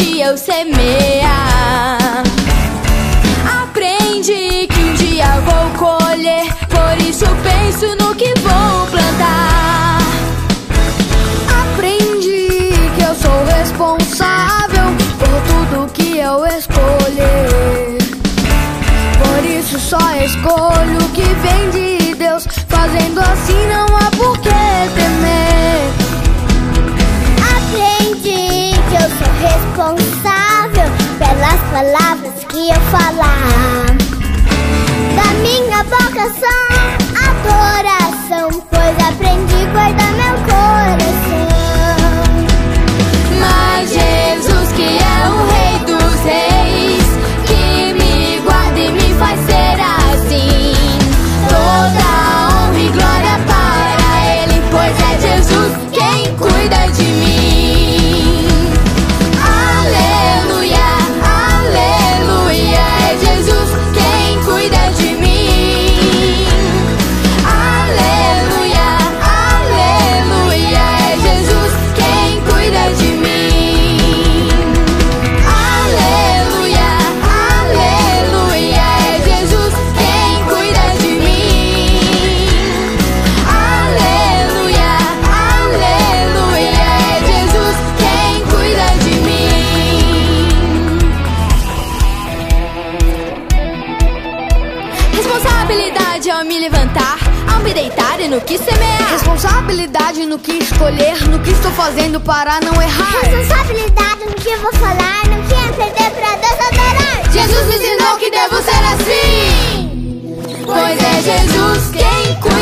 Deus semeia. Aprendi que um dia vou colher, por isso penso no que vou plantar. Aprendi que eu sou responsável por tudo que eu escolher. Por isso só escolho o que vem de Deus. Fazendo assim não há por que temer. Responsável pelas palavras que eu falar. Da minha boca só adoração, a me levantar, ao me deitar e no que semear. Responsabilidade no que escolher, no que estou fazendo para não errar. Responsabilidade no que vou falar, no que aprender para Deus adorar. Jesus me ensinou que devo ser assim, pois é Jesus quem cuida.